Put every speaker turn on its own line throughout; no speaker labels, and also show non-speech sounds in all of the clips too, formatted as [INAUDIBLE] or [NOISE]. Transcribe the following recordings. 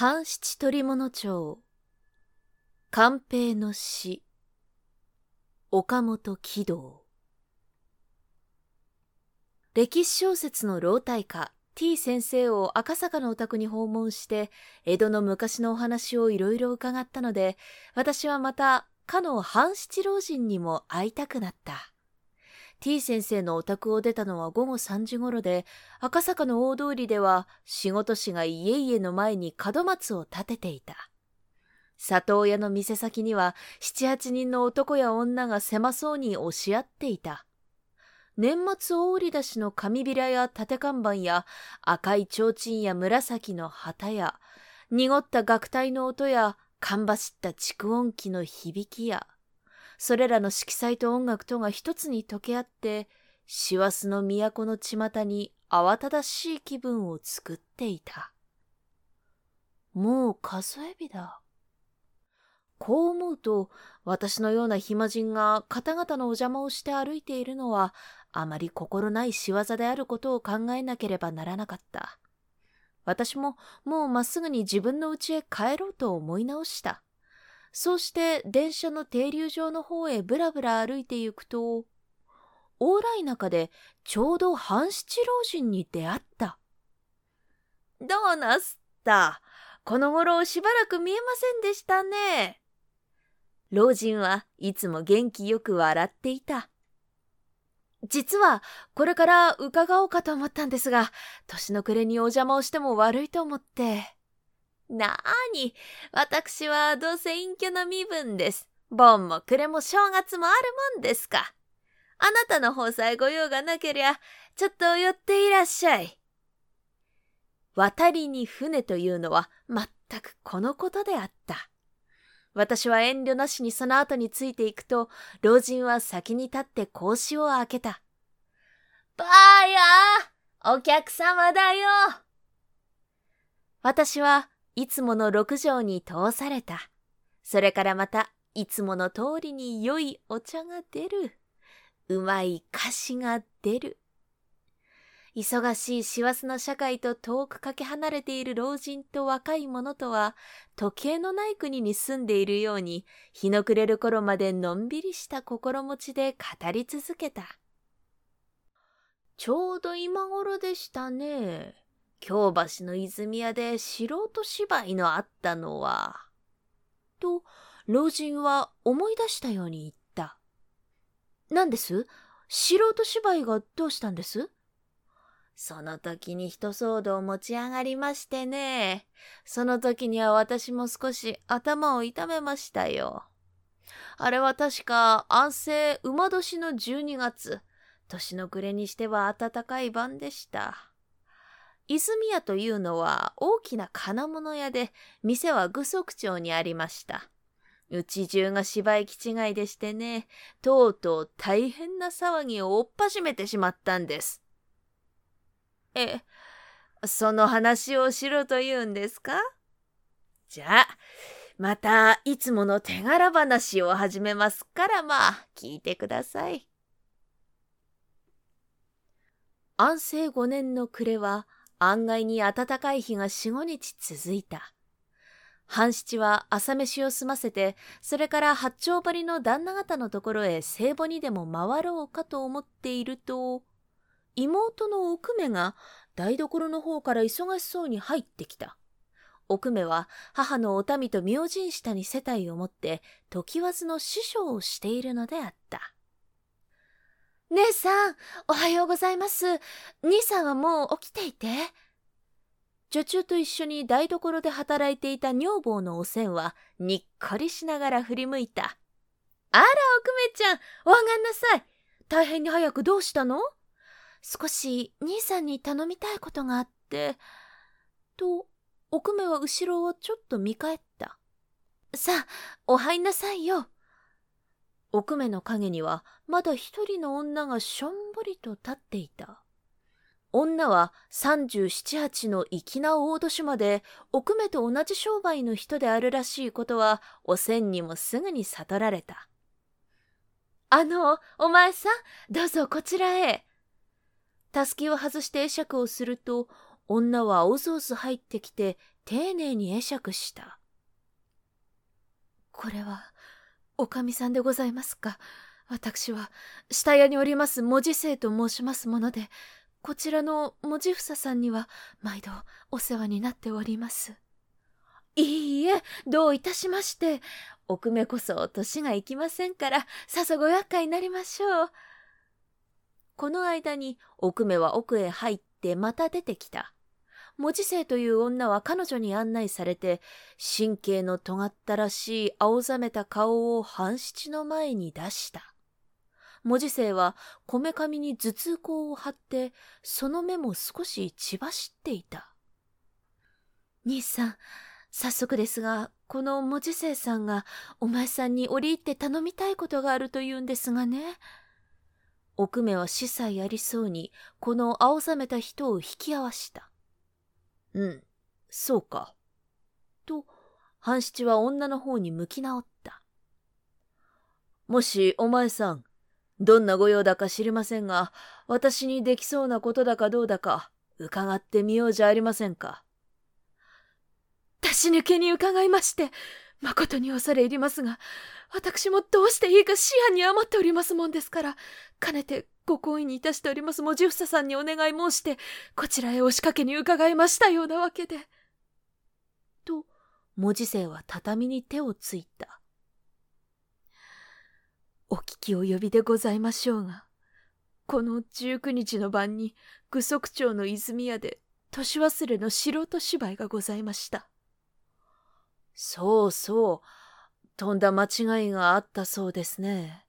半七鳥物町。寛平の詩岡本喜道。歴史小説の老体家 T 先生を赤坂のお宅に訪問して江戸の昔のお話をいろいろ伺ったので私はまたかの半七老人にも会いたくなった。T 先生のお宅を出たのは午後3時頃で、赤坂の大通りでは仕事師が家々の前に門松を立てていた。里親の店先には七八人の男や女が狭そうに押し合っていた。年末大売り出しの紙びらや縦看板や赤い提灯や紫の旗や濁った楽隊の音やか走った蓄音機の響きやそれらの色彩と音楽とが一つに溶け合って、師走の都の巷に慌ただしい気分を作っていた。もう数え日だ。こう思うと、私のような暇人が方々のお邪魔をして歩いているのは、あまり心ない仕業であることを考えなければならなかった。私ももうまっすぐに自分の家へ帰ろうと思い直した。そうして電車の停留場の方へぶらぶら歩いて行くと、往来中でちょうど半七老人に出会った。
どうなすった？この頃しばらく見えませんでしたね。
老人はいつも元気よく笑っていた。実はこれから伺おうかと思ったんですが、年の暮れにお邪魔をしても悪いと思って。
なーに、私はどうせ隠居の身分です。盆も暮れも正月もあるもんですか。あなたの方さえご用がなけりゃ、ちょっと寄っていらっしゃい。
渡りに船というのは全くこのことであった。私は遠慮なしにその後についていくと、老人は先に立って格子を開けた。
ばあやお客様だよ
私はいつもの六畳に通された。それからまた、いつもの通りに良いお茶が出る。うまい菓子が出る。忙しい師走の社会と遠くかけ離れている老人と若い者とは、時計のない国に住んでいるように、日の暮れる頃までのんびりした心持ちで語り続けた。ちょうど今頃でしたね。京橋の泉屋で素人芝居のあったのは、と、老人は思い出したように言った。何です？素人芝居がどうしたんです？
その時に一騒動持ち上がりましてね。その時には私も少し頭を痛めましたよ。あれは確か安政馬年の12月。年の暮れにしては暖かい晩でした。泉屋というのは大きな金物屋で、店は具足町にありました。うち中が芝居気違いでしてね、とうとう大変な騒ぎを追っ始めてしまったんです。え、その話をしろと言うんですか？じゃあ、またいつもの手柄話を始めますからまあ聞いてください。
安政五年の暮れは案外に暖かい日が四五日続いた。半七は朝飯を済ませて、それから八丁堀の旦那方のところへ聖母にでも回ろうかと思っていると、妹の奥目が台所の方から忙しそうに入ってきた。奥目は母のお民と明神下に世帯を持って、時わずの師匠をしているのであった。
姉さん、おはようございます。兄さんはもう起きていて。
女中と一緒に台所で働いていた女房のおせんは、にっこりしながら振り向いた。
あら、奥目ちゃん、お上がんなさい。大変に早くどうしたの？少し兄さんに頼みたいことがあって。
と、奥目は後ろをちょっと見返った。
さあ、お入んなさいよ。
奥目の影にはまだ一人の女がしょんぼりと立っていた。女は三十七八の粋な大年まで奥目と同じ商売の人であるらしいことはおせんにもすぐに悟られた。
あの、お前さん、どうぞこちらへ。
たすきを外して会釈をすると、女はおずおず入ってきて、丁寧に会釈した。
これは、おかみさんでございますか。私は、下屋におります文字生と申しますもので、こちらの文字房さんには、毎度お世話になっております。
いいえ、どういたしまして。奥目こそ年がいきませんから、さぞご厄介になりましょう。この間に奥目は奥へ入ってまた出てきた。文字生という女は彼女に案内されて、神経の尖ったらしい青ざめた顔を半七の前に出した。文字生はこめかみに頭痛香を貼って、その目も少し血走っていた。
兄さん、早速ですが、この文字生さんがお前さんに折り入って頼みたいことがあると言うんですがね。
奥目は司祭ありそうに、この青ざめた人を引き合わした。うん、そうか。と、半七は女の方に向き直った。もし、お前さん、どんな御用だか知りませんが、私にできそうなことだかどうだか、伺ってみようじゃありませんか。
出し抜けに伺いまして、誠に恐れ入りますが、私もどうしていいか思案に余っておりますもんですから、かねてご好意にいたしております文字房さんにお願い申して、こちらへ押しかけに伺いましたようなわけで。
と、文字生は畳に手をついた。
お聞き及びでございましょうが、この19日の晩に、具足町の泉屋で、年忘れの素人芝居がございました。
そうそう、とんだ間違いがあったそうですね。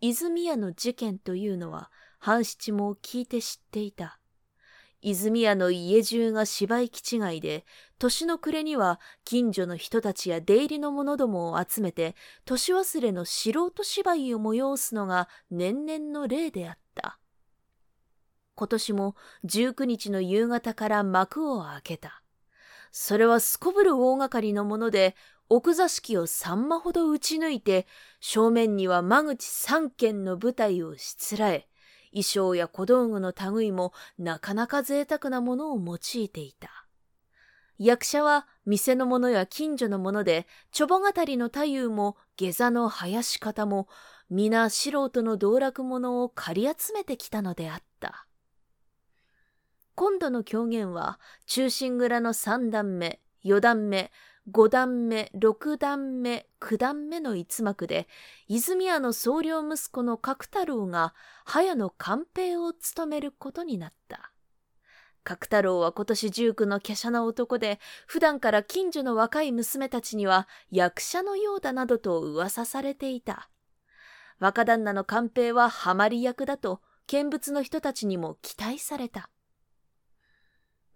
泉屋の事件というのは、半七も聞いて知っていた。泉屋の家中が芝居気違いで、年の暮れには近所の人たちや出入りの者どもを集めて、年忘れの素人芝居を催すのが年々の例であった。今年も19日の夕方から幕を開けた。それはすこぶる大掛かりのもので、奥座敷を三間ほど打ち抜いて、正面には間口三軒の舞台をしつらえ、衣装や小道具の類もなかなか贅沢なものを用いていた。役者は店の者や近所の者で、ちょぼ語りの太夫も下座の林方も、皆素人の道楽者を借り集めてきたのであった。今度の狂言は、中心蔵の三段目、四段目、五段目、六段目、九段目の一幕で、泉屋の総領息子の角太郎が、早の官兵を務めることになった。角太郎は今年十九の華奢な男で、普段から近所の若い娘たちには役者のようだなどと噂されていた。若旦那の官兵はハマり役だと、見物の人たちにも期待された。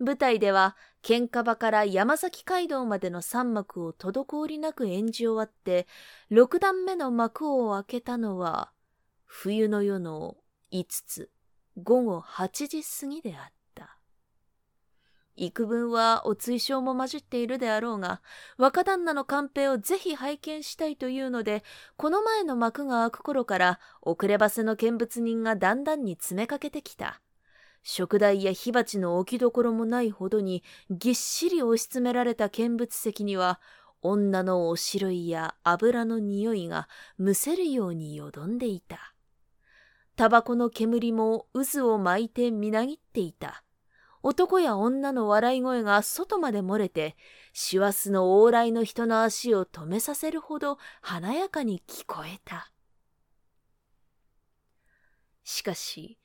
舞台では喧嘩場から山崎街道までの三幕を滞りなく演じ終わって六段目の幕を開けたのは冬の夜の五つ午後八時過ぎであった。幾分はお追奨も混じっているであろうが若旦那のカンペをぜひ拝見したいというのでこの前の幕が開く頃から遅ればせの見物人がだんだんに詰めかけてきた。食台や火鉢の置きどころもないほどにぎっしり押し詰められた見物席には女のおしろいや油の匂いがむせるようによどんでいた。タバコの煙も渦を巻いてみなぎっていた。男や女の笑い声が外まで漏れて、師走の往来の人の足を止めさせるほど華やかに聞こえた。しかし、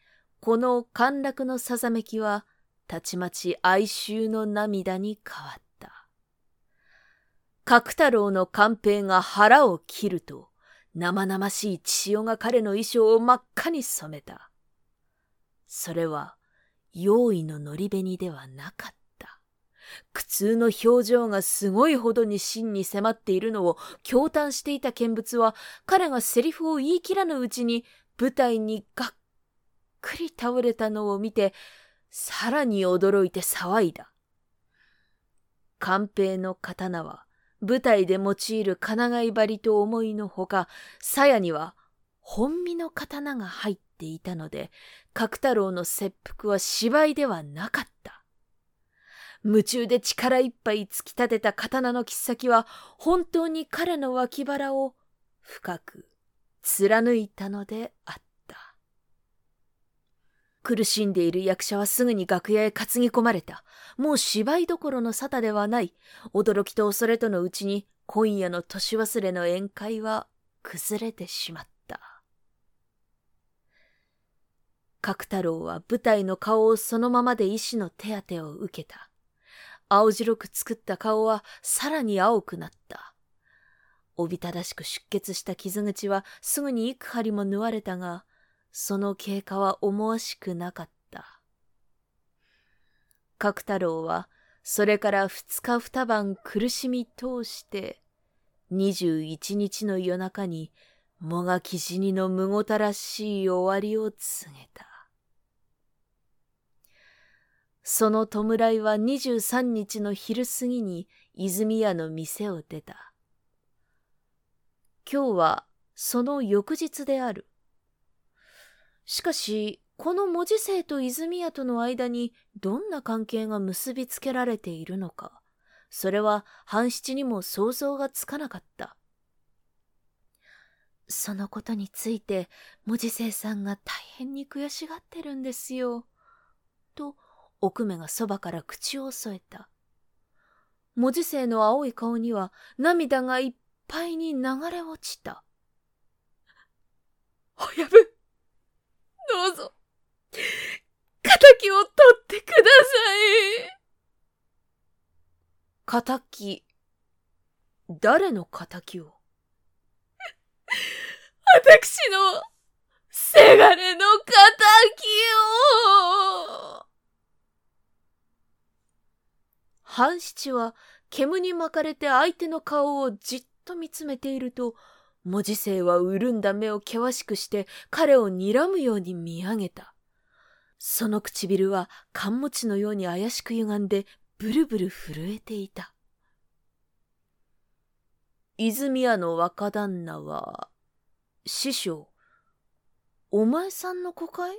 この陥落のさざめきは、たちまち哀愁の涙に変わった。角太郎の官兵が腹を切ると、生々しい血潮が彼の衣装を真っ赤に染めた。それは、用意ののり紅ではなかった。苦痛の表情がすごいほどに真に迫っているのを驚嘆していた見物は、彼がセリフを言い切らぬうちに舞台にがっくり倒れたのを見て、さらに驚いて騒いだ。官兵の刀は、舞台で用いる金貝針と思いのほか、鞘には本身の刀が入っていたので、角太郎の切腹は芝居ではなかった。夢中で力いっぱい突き立てた刀の切っ先は本当に彼の脇腹を深く貫いたのであった。苦しんでいる役者はすぐに楽屋へ担ぎ込まれた。もう芝居どころの沙汰ではない。驚きと恐れとのうちに今夜の年忘れの宴会は崩れてしまった。角太郎は舞台の顔をそのままで医師の手当てを受けた。青白く作った顔はさらに青くなった。おびただしく出血した傷口はすぐに幾針も縫われたが、その経過は思わしくなかった。角太郎はそれから二日二晩苦しみ通して、二十一日の夜中にもがき死にのむごたらしい終わりを告げた。その弔いは二十三日の昼過ぎに泉屋の店を出た。今日はその翌日である。しかし、この文字生と泉屋との間にどんな関係が結びつけられているのか、それは半七にも想像がつかなかった。そのことについて文字生さんが大変に悔しがってるんですよ。と、奥目がそばから口を添えた。文字生の青い顔には涙がいっぱいに流れ落ちた。
親分、どうぞ、仇を取ってください。
仇、誰の仇を？
私の、せがれの仇を。
半七は煙に巻かれて相手の顔をじっと見つめていると、文字生は潤んだ目を険しくして彼を睨むように見上げた。その唇は缶餅のように怪しく歪んでブルブル震えていた。泉屋の若旦那は、師匠、お前さんの子かい？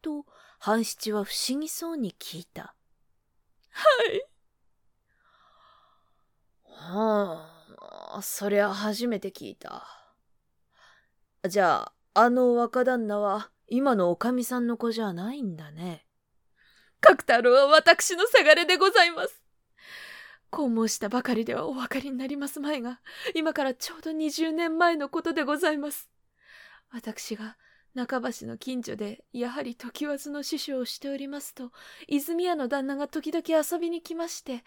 と、半七は不思議そうに聞いた。
はい。
はあ。そりゃ初めて聞いた。じゃあ、あの若旦那は今のおかみさんの子じゃないんだね。
角太郎は私のせがれでございます。こう申したばかりではお分かりになりますまいが、今からちょうど20年前のことでございます。私が中橋の近所でやはり時わずの師匠をしておりますと、泉屋の旦那が時々遊びに来まして、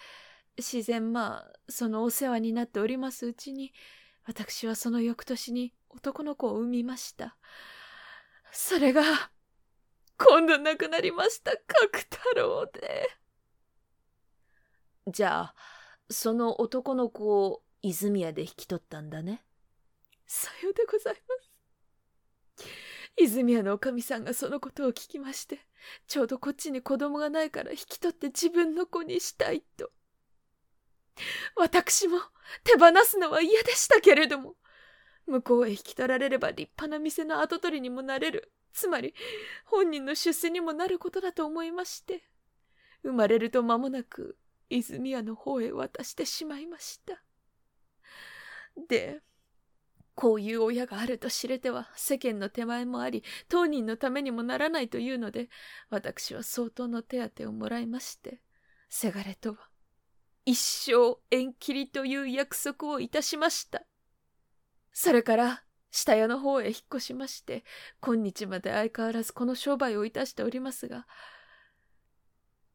自然まあそのお世話になっておりますうちに私はその翌年に男の子を産みました。それが今度亡くなりました角太郎で。
じゃあその男の子を泉屋で引き取ったんだね。
さようでございます。泉屋のおかみさんがそのことを聞きましてちょうどこっちに子供がないから引き取って自分の子にしたいと私も手放すのは嫌でしたけれども、向こうへ引き取られれば立派な店の跡取りにもなれる。つまり、本人の出世にもなることだと思いまして、生まれると間もなく、泉屋の方へ渡してしまいました。で、こういう親があると知れては世間の手前もあり、当人のためにもならないというので、私は相当の手当をもらいまして、せがれとは一生縁切りという約束をいたしました。それから、下屋の方へ引っ越しまして、今日まで相変わらずこの商売をいたしておりますが、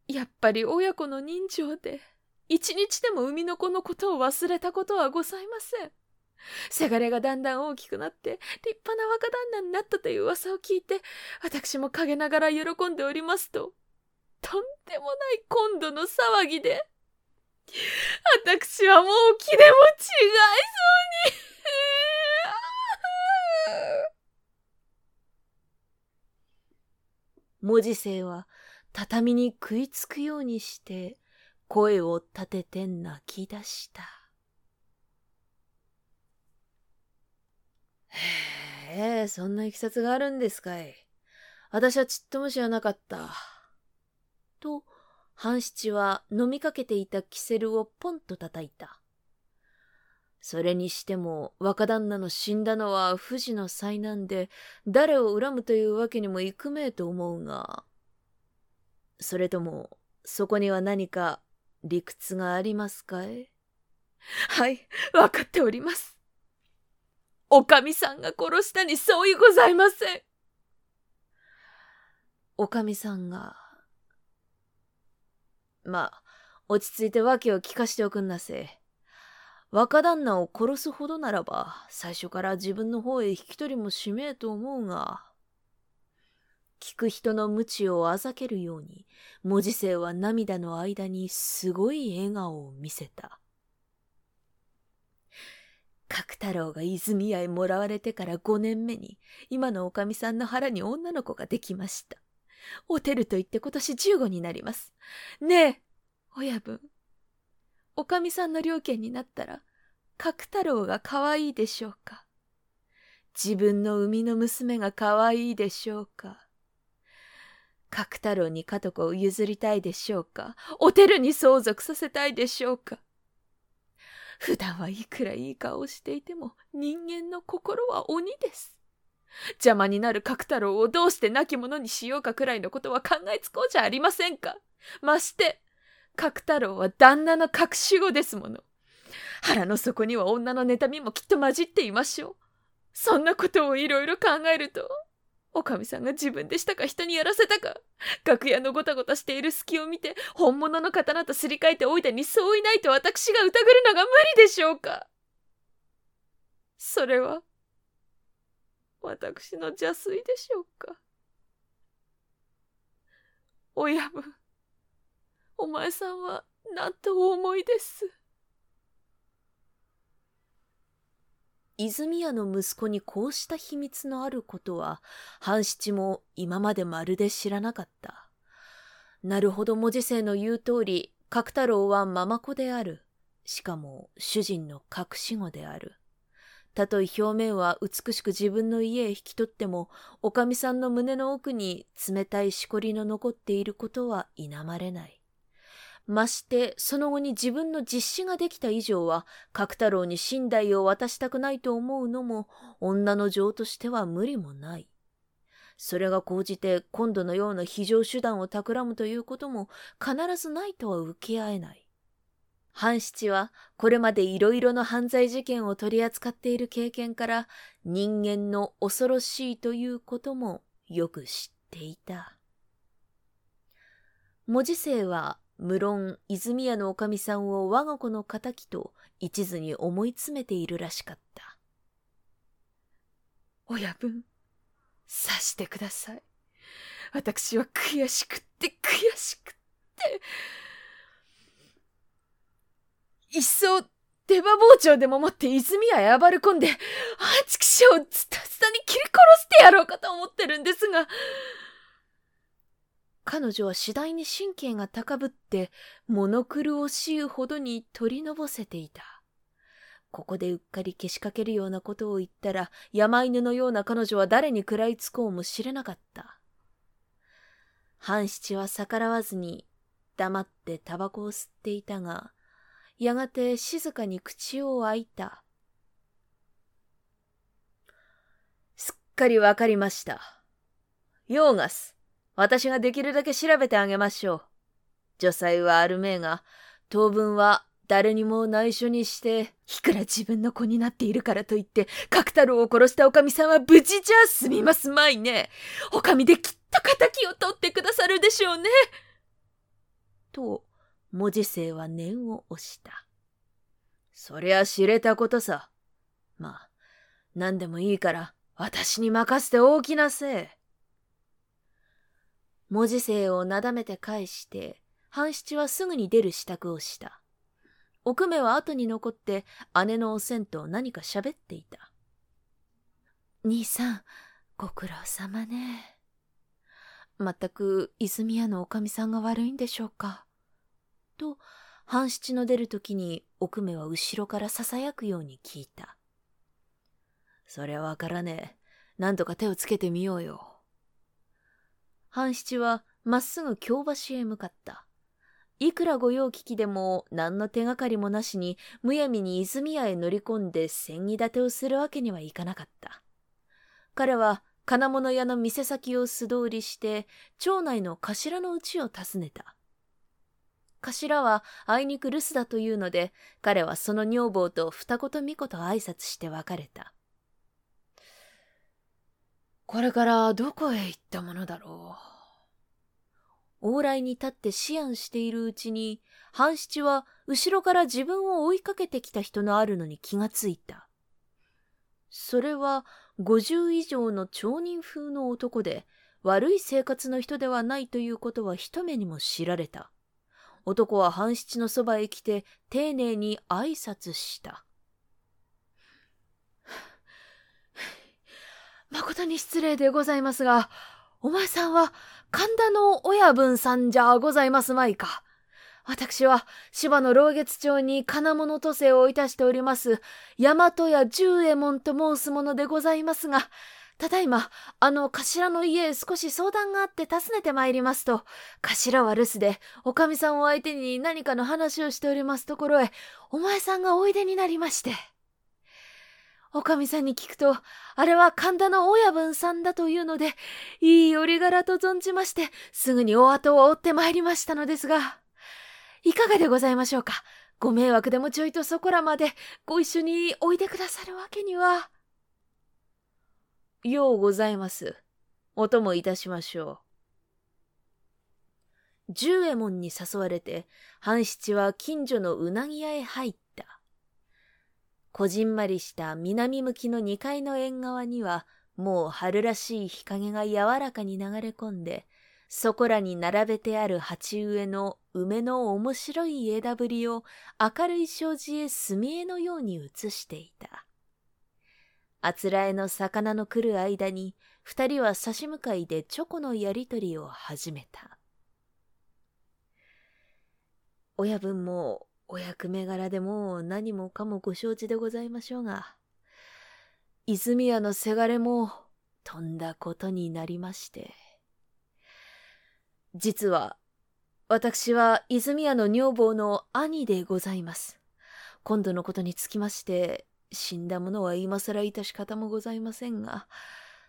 やっぱり親子の人情で、一日でも生みの子のことを忘れたことはございません。せがれがだんだん大きくなって、立派な若旦那になったという噂を聞いて、私も陰ながら喜んでおりますと、とんでもない今度の騒ぎで、私はもう気でも違いそうに
文字生は畳に食いつくようにして声を立てて泣き出した。へえ、そんないきさつがあるんですかい。私はちっとも知らなかった。と、半七は飲みかけていたキセルをポンと叩いた。それにしても若旦那の死んだのは不治の災難で誰を恨むというわけにもいくめえと思うが、それともそこには何か理屈がありますかい
はい、わかっております。おかみさんが殺したに相違ございません。
おかみさんが。まあ、落ち着いて訳を聞かしておくんなせ。若旦那を殺すほどならば、最初から自分の方へ引き取りもしめえと思うが、聞く人の無知をあざけるように、文字生は涙の間にすごい笑顔を見せた。角太郎が泉屋へもらわれてから五年目に、今のおかみさんの腹に女の子ができました。おてると言って今年十五になります。ねえ、親分。おかみさんの両家になったら、角太郎が可愛いでしょうか自分の生みの娘が可愛いでしょうか角太郎に家督を譲りたいでしょうかおてるに相続させたいでしょうか普段はいくらいい顔をしていても人間の心は鬼です。邪魔になる角太郎をどうして亡き者にしようかくらいのことは考えつこうじゃありませんか？まして、角太郎は旦那の隠し子ですもの。腹の底には女の妬みもきっと混じっていましょう。そんなことをいろいろ考えると、おかみさんが自分でしたか人にやらせたか、楽屋のごたごたしている隙を見て、本物の刀とすり替えておいたにそういないと私が疑るのが無理でしょうか？それは、私の邪推でしょうか？親分、お前さんは何とお思いです？泉屋の息子にこうした秘密のあることは、半七も今までまるで知らなかった。なるほど文字生の言う通り、角太郎はママ子である。しかも主人の隠し子である。たとえ表面は美しく自分の家へ引き取っても、おかみさんの胸の奥に冷たいしこりの残っていることは否まれない。ましてその後に自分の実子ができた以上は角太郎に寝台を渡したくないと思うのも女の情としては無理もない。それが講じて今度のような非常手段を企むということも必ずないとは受け合えない。半七はこれまでいろいろな犯罪事件を取り扱っている経験から人間の恐ろしいということもよく知っていた。文字生は無論泉屋のおかみさんを我が子の敵と一途に思い詰めているらしかった。親分、察してください。私は悔しくって悔しくって。いっそ出刃包丁でも持って泉屋へ暴れ込んで、あちくしょうズタズタに切り殺してやろうかと思ってるんですが、彼女は次第に神経が高ぶって、物苦しいほどに取りのぼせていた。ここでうっかりけしかけるようなことを言ったら、山犬のような彼女は誰に食らいつこうもしれなかった。半七は逆らわずに、黙ってタバコを吸っていたが、やがて静かに口を開いた。すっかりわかりました。ヨーガス、私ができるだけ調べてあげましょう。女才はあるめえが、当分は誰にも内緒にして、いくら自分の子になっているからといって、角太郎を殺したおかみさんは無事じゃ済みますまいね。おかみできっと仇を取ってくださるでしょうね。と、文字生は念を押した。そりゃ知れたことさ。まあ、何でもいいから、私に任せておきなせえ。文字生をなだめて返して、半七はすぐに出る支度をした。奥目は後に残って姉のおせんと何か喋っていた。兄さん、ご苦労様ね。まったく泉屋のおかみさんが悪いんでしょうか。と、半七の出るときに奥目は後ろから囁くように聞いた。そりゃわからねえ。なんとか手をつけてみようよ。半七はまっすぐ京橋へ向かった。いくら御用聞きでも何の手がかりもなしにむやみに泉屋へ乗り込んで千木立てをするわけにはいかなかった。彼は金物屋の店先を素通りして町内の頭の家を訪ねた。頭はあいにく留守だというので彼はその女房と二言三言挨拶して別れた。これからどこへ行ったものだろう？往来に立って思案しているうちに、半七は後ろから自分を追いかけてきた人のあるのに気がついた。それは五十以上の町人風の男で、悪い生活の人ではないということは一目にも知られた。男は半七のそばへ来て丁寧に挨拶した。[SIGHS]
誠に失礼でございますが、お前さんは神田の親分さんじゃございますまいか？私は芝の老月町に金物都政をいたしております、大和屋十右衛門と申すものでございますが、ただいま、あの頭の家へ少し相談があって訪ねてまいりますと、頭は留守で、おかみさんを相手に何かの話をしておりますところへ、お前さんがおいでになりまして。おかみさんに聞くと、あれは神田の親分さんだというので、いい折柄と存じまして、すぐにお後を追ってまいりましたのですが、いかがでございましょうか？ご迷惑でもちょいとそこらまでご一緒においでくださるわけには。
ようございます。お供いたしましょう。十右衛門に誘われて、半七は近所のうなぎ屋へ入った。こじんまりした南向きの2階の縁側には、もう春らしい日陰が柔らかに流れ込んで、そこらに並べてある鉢植えの梅の面白い枝ぶりを明るい障子へ墨絵のように映していた。あつらえの魚の来る間に、二人は差し向かいでチョコのやりとりを始めた。親分もお役目柄でも何もかもご承知でございましょうが、泉屋のせがれもとんだことになりまして。実は、私は泉屋の女房の兄でございます。今度のことにつきまして、死んだ者は今更致し方もございませんが、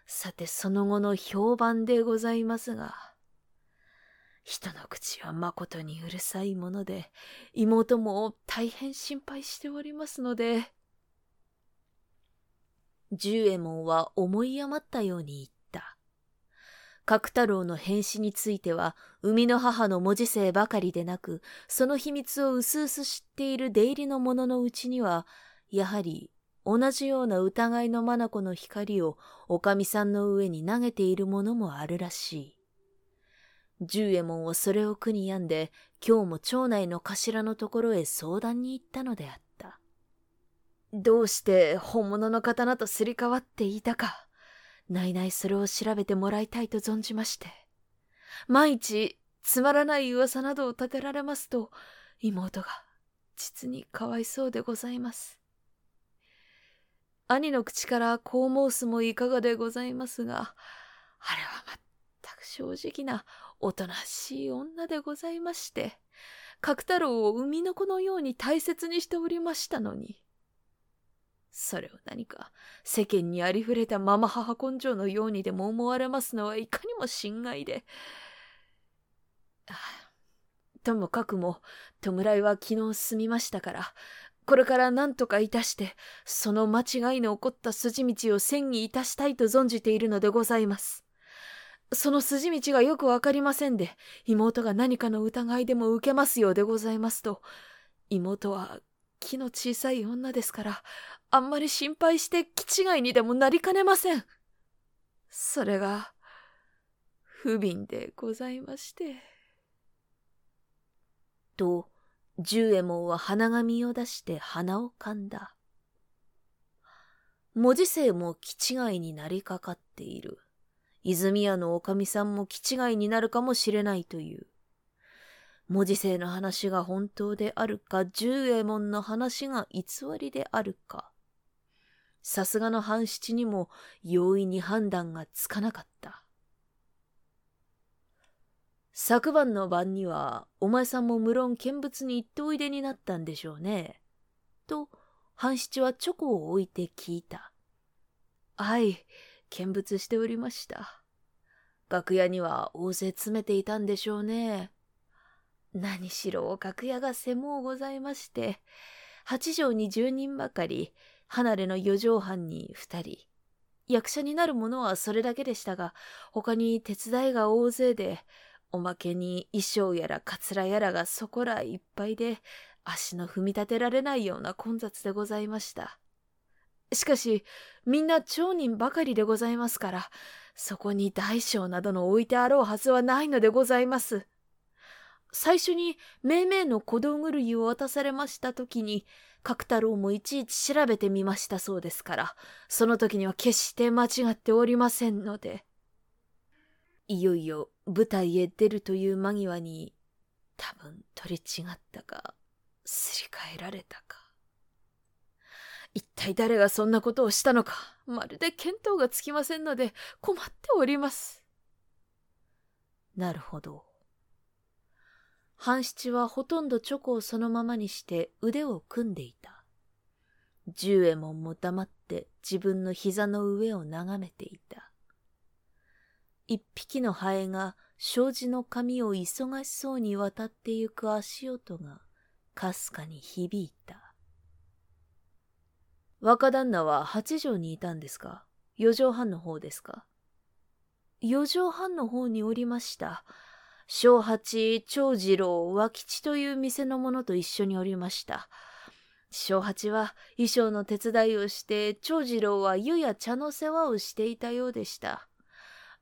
さてその後の評判でございますが、人の口はまことにうるさいもので、妹も大変心配しておりますので。十右衛門は思い余ったように言った。角太郎の変死については、生みの母の文字生ばかりでなく、その秘密をうすうす知っている出入りの者のうちには、やはり同じような疑いの眼の光をおかみさんの上に投げているものもあるらしい。十右衛門はそれを苦に病んで、今日も町内の頭のところへ相談に行ったのであった。どうして本物の刀とすり替わっていたか、ないないそれを調べてもらいたいと存じまして。万一、つまらない噂などを立てられますと、妹が実にかわいそうでございます。兄の口からこう申すもいかがでございますが、あれは全く正直なおとなしい女でございまして、角太郎を生みの子のように大切にしておりましたのに。それを何か世間にありふれたママ母根性のようにでも思われますのはいかにも心外で。ともかくも、弔いは昨日済みましたから、これから何とかいたして、その間違いの起こった筋道を千にいたしたいと存じているのでございます。その筋道がよくわかりませんで、妹が何かの疑いでも受けますようでございますと、妹は気の小さい女ですから、あんまり心配して気違いにでもなりかねません。それが、不憫でございまして。と、十右衛門は鼻紙を出して鼻をかんだ。文字生も気違いになりかかっている。泉屋のおかみさんも気違いになるかもしれないという。文字生の話が本当であるか、十右衛門の話が偽りであるか。さすがの半七にも容易に判断がつかなかった。昨晩の晩には、お前さんも無論見物に行っておいでになったんでしょうね。と、半七はチョコを置いて聞いた。
はい、見物しておりました。
楽屋には大勢詰めていたんでしょうね。
何しろ楽屋が狭うございまして、八畳に十人ばかり、離れの四畳半に二人。役者になる者はそれだけでしたが、他に手伝いが大勢で、おまけに衣装やらかつらやらがそこらいっぱいで、足の踏み立てられないような混雑でございました。しかし、みんな町人ばかりでございますから、そこに大小などの置いてあろうはずはないのでございます。最初に命名の小道狂いを渡されました時に、角太郎もいちいち調べてみましたそうですから、その時には決して間違っておりませんので。
いよいよ舞台へ出るという間際に、多分取り違ったか、すり替えられたか。
一体誰がそんなことをしたのか、まるで見当がつきませんので困っております。
なるほど。半七はほとんどチョコをそのままにして腕を組んでいた。十右衛門も黙って自分の膝の上を眺めていた。一匹のハエが障子の髪を忙しそうに渡ってゆく足音がかすかに響いた。若旦那は八畳にいたんですか？四畳半の方ですか？
四畳半の方におりました。小八、長次郎、和吉という店の者と一緒におりました。小八は衣装の手伝いをして、長次郎は湯や茶の世話をしていたようでした。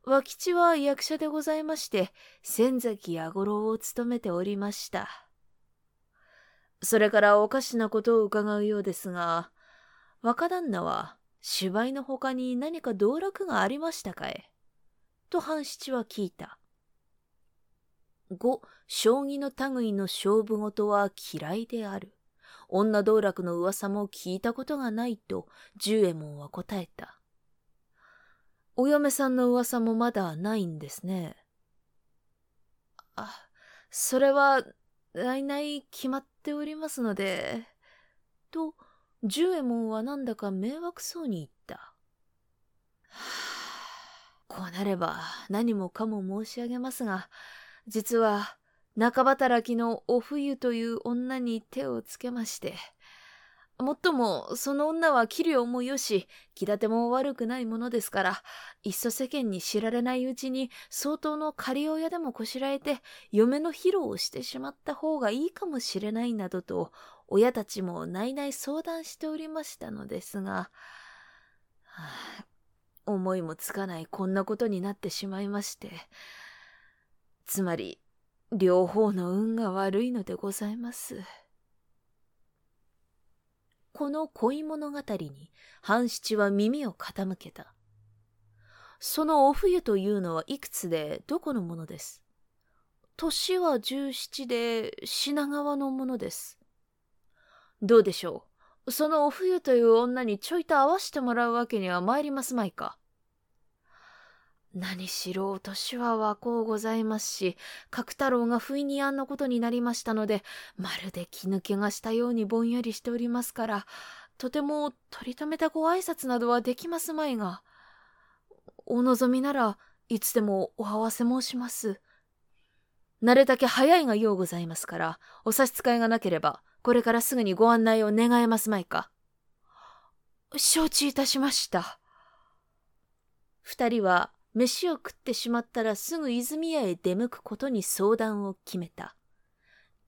和吉は役者でございまして、仙崎弥五郎を務めておりました。
それからおかしなことを伺うようですが、若旦那は芝居の他に何か道楽がありましたかえ？と半七は聞いた。五、将棋の類の勝負事は嫌いである。女道楽の噂も聞いたことがないと十右衛門は答えた。お嫁さんの噂もまだないんですね。
あ、それは、ないない決まっておりますので、
と、十右衛門はなんだか迷惑そうに言った。
は [SIGHS] あこうなれば何もかも申し上げますが、実は中働きのお冬という女に手をつけまして、もっとも、その女は器量もよし、気立ても悪くないものですから、いっそ世間に知られないうちに、相当の仮親でもこしらえて、嫁の披露をしてしまった方がいいかもしれないなどと、親たちも内々相談しておりましたのですが、はあ、思いもつかないこんなことになってしまいまして、つまり、両方の運が悪いのでございます。
この恋物語に半七は耳を傾けた。そのお冬というのはいくつでどこのものです？
年は十七で品川のものです。
どうでしょう？そのお冬という女にちょいと会わしてもらうわけには参りますまいか？
何しろ年は若うございますし、角太郎が不意にあんなことになりましたので、まるで気抜けがしたようにぼんやりしておりますから、とても取り留めたご挨拶などはできますまいが、お望みならいつでもお合わせ申します。
なるだけ早いがようございますから、お差し支えがなければ、これからすぐにご案内を願えますまいか。
承知いたしました。
二人は飯を食ってしまったらすぐ泉屋へ出向くことに相談を決めた。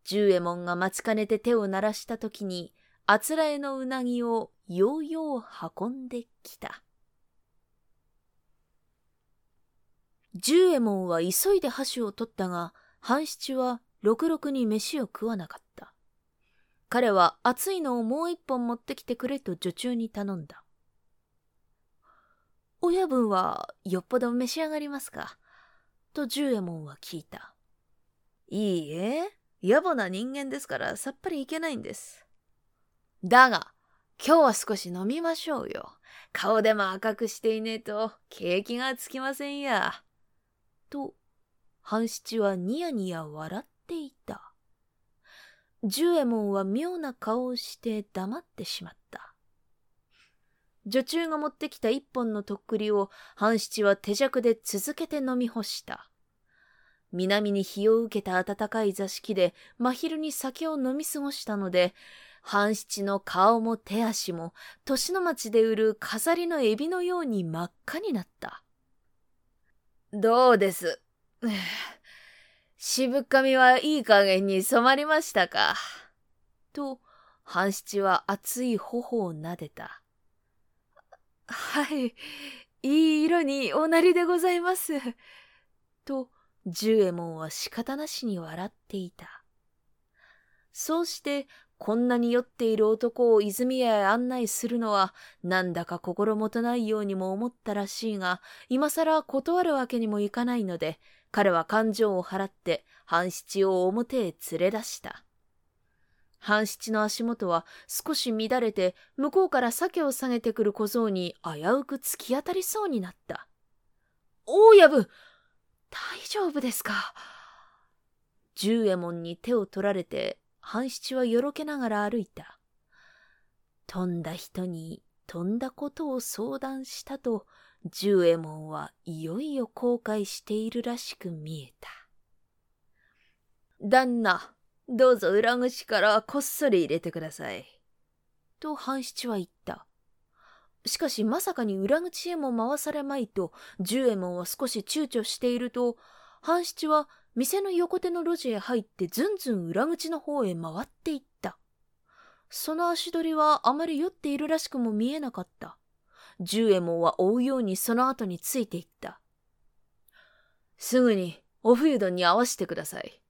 十右衛門が待ちかねて手を鳴らした時に、あつらえのうなぎをようよう運んできた。十右衛門は急いで箸を取ったが、半七はろくろくに飯を食わなかった。彼は熱いのをもう一本持ってきてくれと女中に頼んだ。親分はよっぽど召し上がりますか？と十右衛門は聞いた。
いいえ、野暮な人間ですからさっぱりいけないんです。
だが、今日は少し飲みましょうよ。顔でも赤くしていねえと景気がつきませんや。
と、半七はニヤニヤ笑っていた。十右衛門は妙な顔をして黙ってしまった。女中が持ってきた一本のとっくりを半七は手酌で続けて飲み干した。南に日を受けた暖かい座敷で真昼に酒を飲み過ごしたので、半七の顔も手足も、年の町で売る飾りのエビのように真っ赤になった。
どうです？[SIGHS] 渋髪はいい加減に染まりましたか？
と、半七は熱い頬を撫でた。
はい、いい色におなりでございます。
と、十右衛門は仕方なしに笑っていた。そうしてこんなに酔っている男を泉屋へ案内するのは、なんだか心もとないようにも思ったらしいが、今更断るわけにもいかないので、彼は感情を払って半七を表へ連れ出した。半七の足元は少し乱れて、向こうから鮭を下げてくる小僧に危うく突き当たりそうになった。
大藪大丈夫ですか？
十右衛門に手を取られて半七はよろけながら歩いた。飛んだ人に飛んだことを相談したと、十右衛門はいよいよ後悔しているらしく見えた。
旦那、どうぞ裏口からこっそり入れてください。
と半七は言った。しかしまさかに裏口へも回されまいと、十右衛門は少し躊躇していると、半七は店の横手の路地へ入ってずんずん裏口の方へ回っていった。その足取りはあまり酔っているらしくも見えなかった。十右衛門は追うようにその後についていった。
すぐにお冬丼に合わせてください。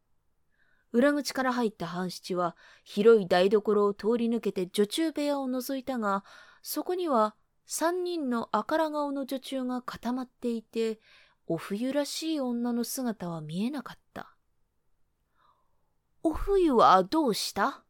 裏口から入った半七は広い台所を通り抜けて女中部屋を覗いたが、そこには三人の赤ら顔の女中が固まっていて、お冬らしい女の姿は見えなかった。お冬はどうした？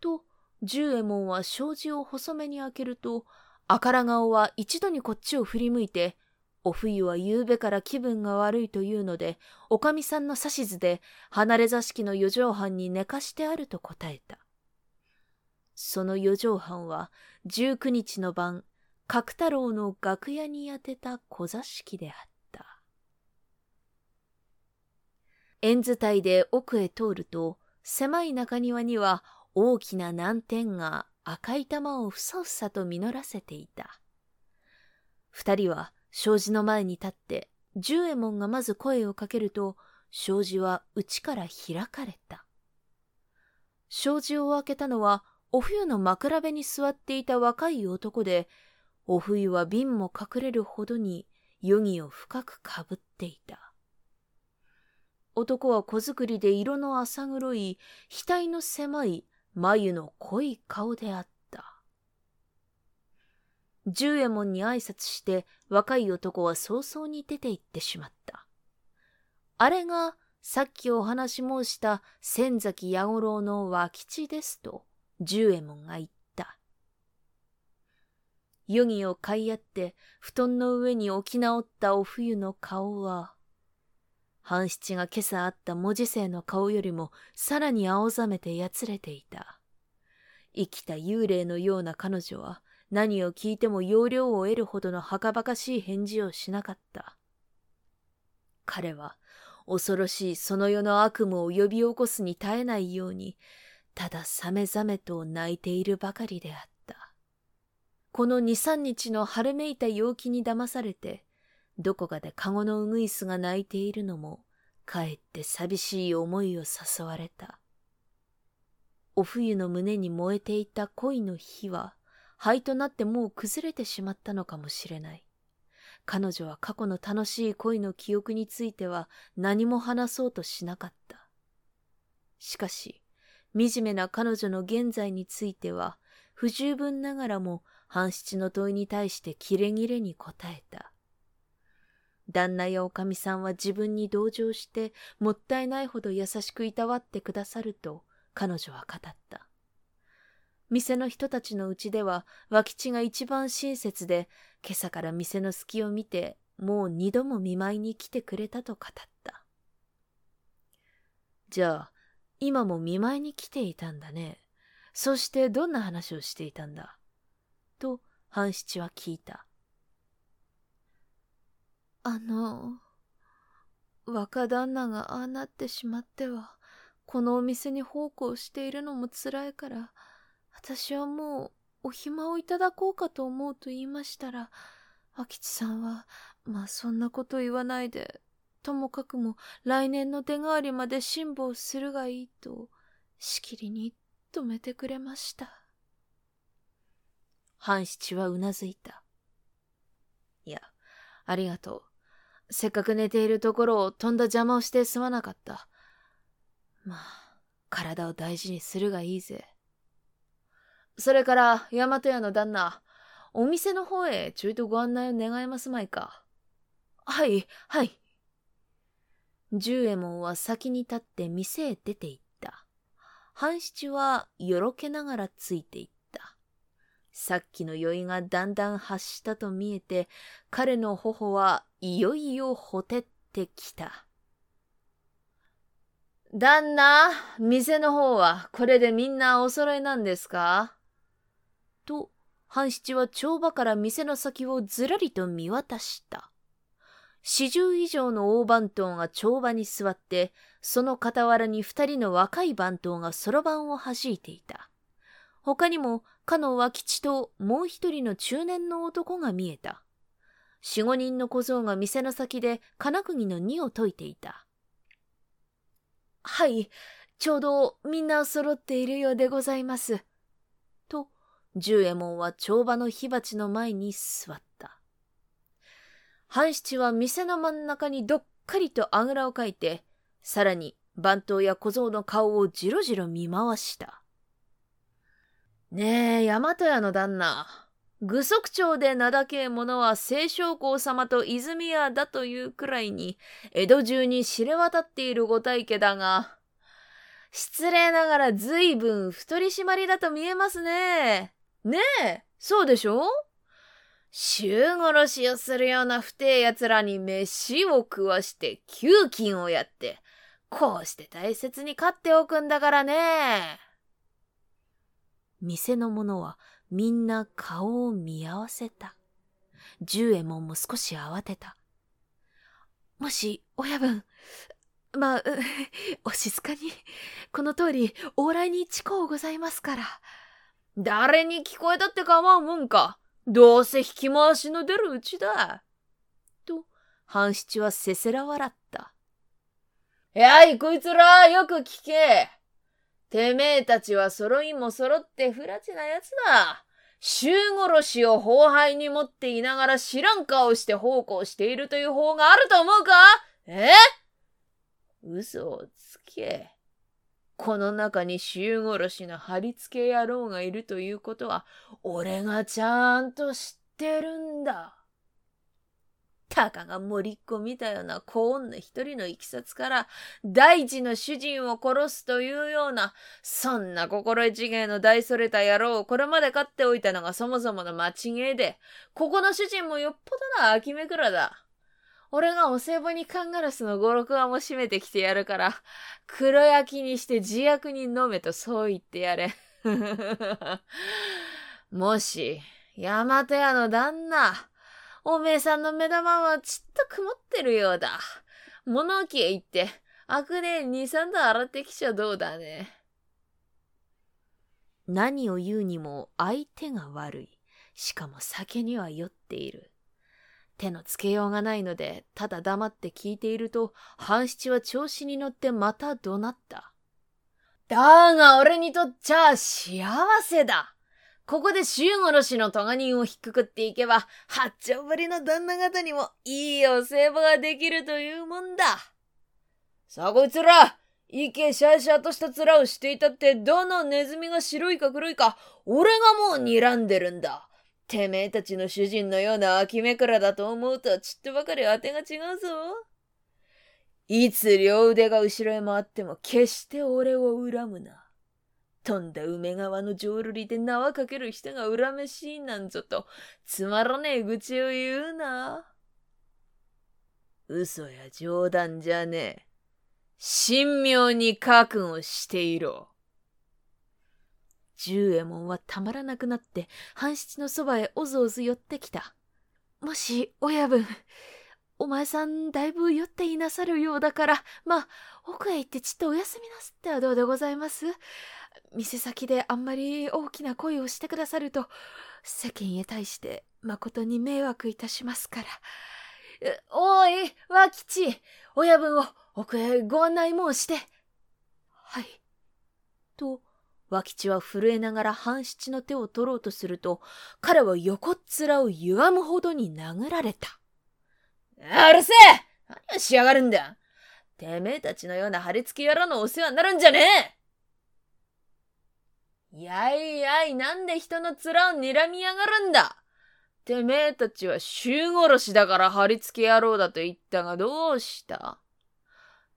と、十右衛門は障子を細めに開けると、赤ら顔は一度にこっちを振り向いて、お冬は夕べから気分が悪いというので、おかみさんの指図で離れ座敷の四畳半に寝かしてあると答えた。その四畳半は十九日の晩、角太郎の楽屋に当てた小座敷であった。縁伝いで奥へ通ると、狭い中庭には大きな南天が赤い玉をふさふさと実らせていた。二人は障子の前に立って、十右衛門がまず声をかけると、障子は内から開かれた。障子を開けたのは、お冬の枕辺に座っていた若い男で、お冬は瓶も隠れるほどに余儀を深くかぶっていた。男は小作りで色の浅黒い、額の狭い、眉の濃い顔であった。十右衛門に挨拶して若い男は早々に出て行ってしまった。あれがさっきお話し申した千崎弥五郎の脇地ですと十右衛門が言った。湯着を買い合って布団の上に置き直ったお冬の顔は半七が今朝あった文字生の顔よりもさらに青ざめてやつれていた。生きた幽霊のような彼女は何を聞いても要領を得るほどのはかばかしい返事をしなかった。彼は恐ろしいその世の悪夢を呼び起こすに耐えないように、たださめざめと泣いているばかりであった。この二三日の春めいた陽気に騙されて、どこかで籠のウグイスが鳴いているのも、かえって寂しい思いを誘われた。お冬の胸に燃えていた恋の火は、灰となってもう崩れてしまったのかもしれない。彼女は過去の楽しい恋の記憶については何も話そうとしなかった。しかし、惨めな彼女の現在については、不十分ながらも半七の問いに対してキレギレに答えた。旦那やおかみさんは自分に同情してもったいないほど優しくいたわってくださると彼女は語った。店の人たちのうちでは脇地が一番親切で今朝から店の隙を見てもう二度も見舞いに来てくれたと語った。じゃあ、今も見舞いに来ていたんだね。そしてどんな話をしていたんだ？と、半七は聞いた。
あの、若旦那がああなってしまっては、このお店に奉公しているのも辛いから、私はもうお暇をいただこうかと思うと言いましたら、明智さんは、まあそんなこと言わないで、ともかくも来年の出代わりまで辛抱するがいいと、しきりに止めてくれました。
半七はうなずいた。いや、ありがとう。せっかく寝ているところをとんだ邪魔をしてすまなかった。まあ、体を大事にするがいいぜ。それから、大和屋の旦那、お店の方へちょいとご案内を願えますまいか。
はい、はい。
十右衛門は先に立って店へ出て行った。半七はよろけながらついていった。さっきの酔いがだんだん発したと見えて、彼の頬はいよいよほてってきた。旦那、店の方はこれでみんなお揃いなんですか？と、半七は帳場から店の先をずらりと見渡した。四十以上の大番頭が帳場に座って、その傍らに二人の若い番頭がそろばんを弾いていた。他にも、かの和吉ともう一人の中年の男が見えた。四五人の小僧が店の先で金釘の荷を解いていた。
はい、ちょうどみんな揃っているようでございます。
十右衛門は帳場の火鉢の前に座った。半七は店の真ん中にどっかりとあぐらをかいて、さらに番頭や小僧の顔をじろじろ見回した。ねえ、大和屋の旦那。愚足町で名高え者は清少公様と泉屋だというくらいに、江戸中に知れ渡っているご大家だが、失礼ながら随分太り締まりだと見えますね。ねえ、そうでしょ？衆殺しをするような不定奴らに飯を食わして給金をやって、こうして大切に飼っておくんだからね。店の者はみんな顔を見合わせた。十右衛門も少し慌てた。
もし、親分、まあ、[LAUGHS] お静かに、この通り、往来に遅行ございますから。
誰に聞こえたって構うもんか。どうせ引き回しの出るうちだ。
と、半七はせせら笑った。
やい、こいつら、よく聞け。てめえたちは揃いも揃って不埒な奴だ。衆殺しを後輩に持っていながら知らん顔して奉公しているという方があると思うか？え？嘘をつけ。この中に衆殺しの貼り付け野郎がいるということは、俺がちゃんと知ってるんだ。たかが森っ子見たような子女一人のいきさつから、大地の主人を殺すというような、そんな心得違いの大それた野郎をこれまで飼っておいたのがそもそもの間違いで、ここの主人もよっぽどな秋めくらだ。俺がお歳暮にカンガラスの五六話も締めてきてやるから、黒焼きにして自虐に飲めとそう言ってやれ。[LAUGHS] もし、大和屋の旦那、おめえさんの目玉はちっと曇ってるようだ。物置へ行って、悪霊二三度洗ってきちゃどうだね。
何を言うにも相手が悪い。しかも酒には酔っている。手のつけようがないので、ただ黙って聞いていると、半七は調子に乗ってまた怒鳴った。
だが俺にとっちゃ幸せだ。ここで衆殺しの咎人を引っくくっていけば、八丁ぶりの旦那方にもいいお歳暮ができるというもんだ。さあこいつら、いけシャーシャーとした面をしていたって、どのネズミが白いか黒いか、俺がもう睨んでるんだ。てめえたちの主人のような秋めくらだと思うと、ちっとばかり当てが違うぞ。いつ両腕が後ろへ回っても、決して俺を恨むな。とんだ梅川の浄瑠璃で縄かける人が恨めしいなんぞと、つまらねえ愚痴を言うな。嘘や冗談じゃねえ。神妙に覚悟していろ。
十右衛門はたまらなくなって、半七のそばへおずおず寄ってきた。
もし、親分、お前さんだいぶ酔っていなさるようだから、まあ、奥へ行ってちっとお休みなすってはどうでございます？店先であんまり大きな声をしてくださると、世間へ対して誠に迷惑いたしますから。
おい、和吉、親分を奥へご案内申して。
はい。
と、和吉は震えながら半七の手を取ろうとすると、彼は横っ面を歪むほどに殴られた。
うるせえ!何をしやがるんだ!てめえたちのような貼り付け野郎のお世話になるんじゃねえ!やいやい、なんで人の面を睨みやがるんだ!てめえたちは衆殺しだから貼り付け野郎だと言ったがどうした?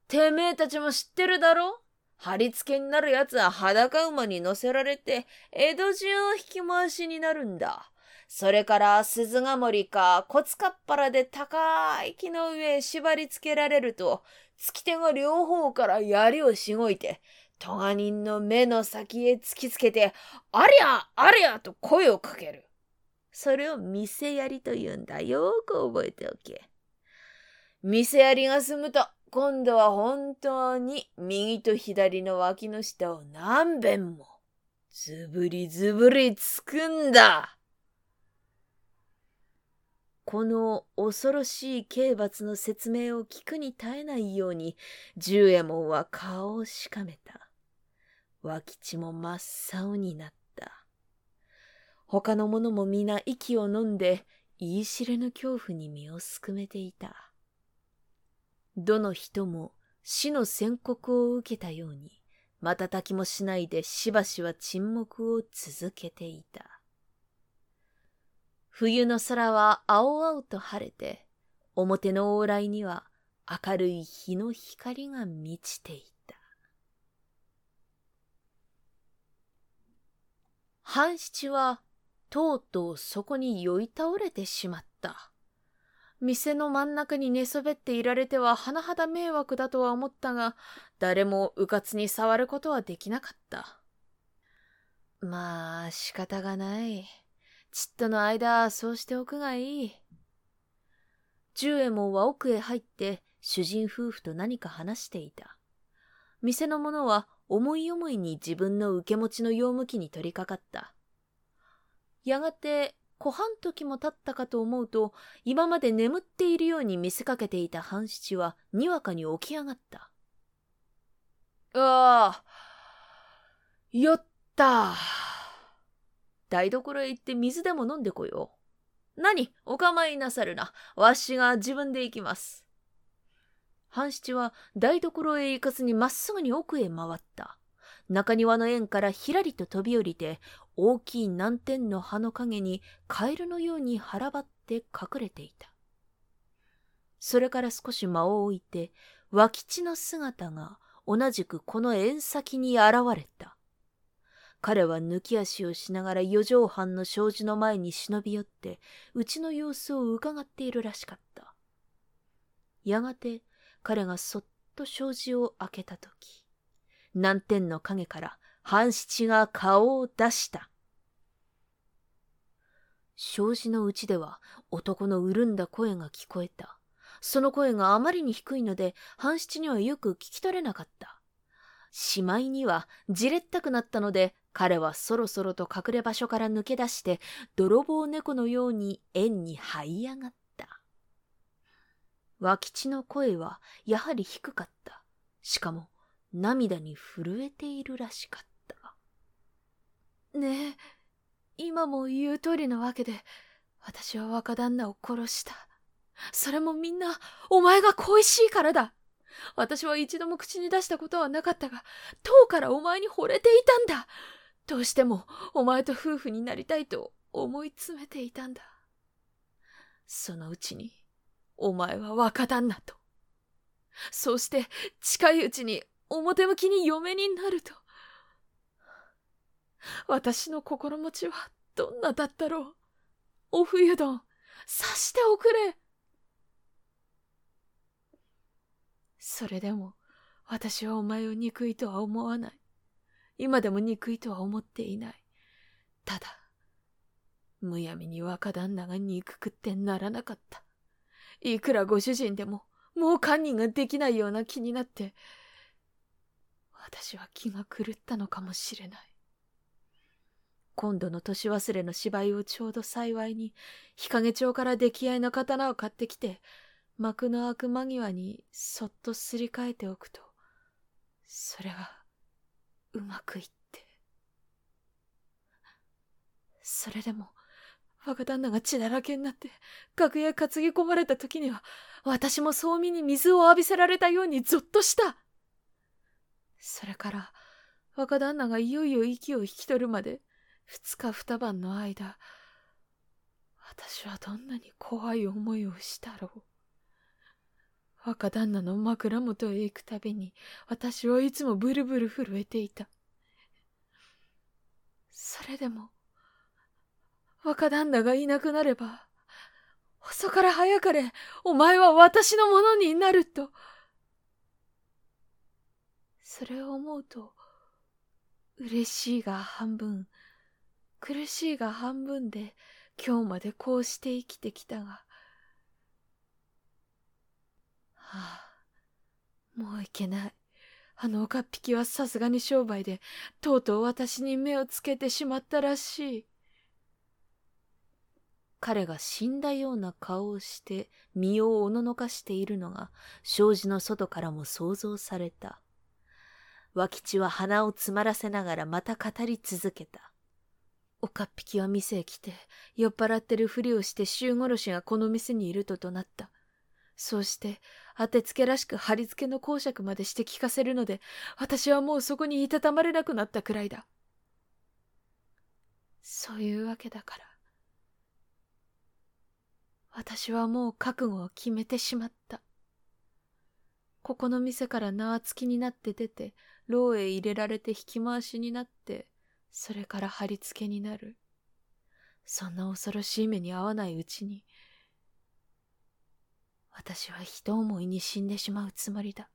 てめえたちも知ってるだろ?貼り付けになる奴は裸馬に乗せられて、江戸中を引き回しになるんだ。それから鈴ヶ森か骨かっぱらで高い木の上へ縛り付けられると、突き手が両方から槍をしごいて、トガ人の目の先へ突きつけて、ありゃありゃと声をかける。それを店槍と言うんだ。よく覚えておけ。店槍が済むと、今度は本当に右と左の脇の下を何遍も、ずぶりずぶりつくんだ。
この恐ろしい刑罰の説明を聞くに耐えないように、十右衛門は顔をしかめた。脇地も真っ青になった。他の者も皆息を飲んで、言い知れぬ恐怖に身をすくめていた。どの人も死の宣告を受けたように、瞬きもしないでしばしは沈黙を続けていた。冬の空は青々と晴れて、表の往来には明るい日の光が満ちていた。半七はとうとうそこに酔い倒れてしまった。店の真ん中に寝そべっていられては甚だ迷惑だとは思ったが、誰もうかつに触ることはできなかった。まあ、仕方がない。ちっとの間、そうしておくがいい。十右衛門は奥へ入って、主人夫婦と何か話していた。店の者は思い思いに自分の受け持ちの用向きに取り掛かった。やがて小半時も経ったかと思うと、今まで眠っているように見せかけていた半七は、にわかに起き上がった。
ああ、酔った。台所へ行って水でも飲んでこよう。何？お構いなさるな。わしが自分で行きます。
半七は台所へ行かずにまっすぐに奥へ回った。中庭の縁からひらりと飛び降りて、大きい南天の葉の陰にカエルのように腹ばって隠れていた。それから少し間を置いて、和吉の姿が同じくこの縁先に現れた。彼は抜き足をしながら四畳半の障子の前に忍び寄って、うちの様子を伺っているらしかった。やがて彼がそっと障子を開けたとき、南天の影から半七が顔を出した。障子のうちでは男の潤んだ声が聞こえた。その声があまりに低いので、半七にはよく聞き取れなかった。しまいにはじれったくなったので、彼はそろそろと隠れ場所から抜け出して、泥棒猫のように円に這い上がった。和吉の声はやはり低かった。しかも涙に震えているらしかった。
ねえ、今も言う通りなわけで、私は若旦那を殺した。それもみんな、お前が恋しいからだ。私は一度も口に出したことはなかったが、遠からお前に惚れていたんだ。どうしてもお前と夫婦になりたいと思い詰めていたんだ。そのうちに、お前は若旦那と。そうして近いうちに表向きに嫁になると。私の心持ちはどんなだったろう。お冬丼、さしておくれ。それでも、私はお前を憎いとは思わない。今でも憎いとは思っていない。ただ、むやみに若旦那が憎くってならなかった。いくらご主人でも、もう堪忍ができないような気になって、私は気が狂ったのかもしれない。今度の年忘れの芝居をちょうど幸いに、日陰町から出来合いの刀を買ってきて、幕の開く間際にそっとすり替えておくと、それが、うまくいって。それでも、若旦那が血だらけになって、楽屋担ぎ込まれた時には、私もそうみに水を浴びせられたようにゾッとした。それから、若旦那がいよいよ息を引き取るまで、二日二晩の間、私はどんなに怖い思いをしたろう。若旦那の枕元へ行くたびに、私はいつもブルブル震えていた。それでも、若旦那がいなくなれば、遅かれ早かれ、お前は私のものになると。それを思うと、嬉しいが半分、苦しいが半分で、今日までこうして生きてきたが。はあ、もういけない。あの岡っ引きはさすがに商売で、とうとう私に目をつけてしまったらしい。彼が死んだような顔をして身をおののかしているのが障子の外からも想像された。脇地は鼻を詰まらせながらまた語り続けた。おかっぴきは店へ来て、酔っ払ってるふりをして衆殺しがこの店にいると怒鳴った。そうして、当てつけらしく貼り付けの講釈までして聞かせるので、私はもうそこにいたたまれなくなったくらいだ。そういうわけだから。私はもう覚悟を決めてしまった。ここの店から縄付きになって出て、牢へ入れられて引き回しになって、それから貼り付けになる。そんな恐ろしい目に遭わないうちに、私は一思いに死んでしまうつもりだ。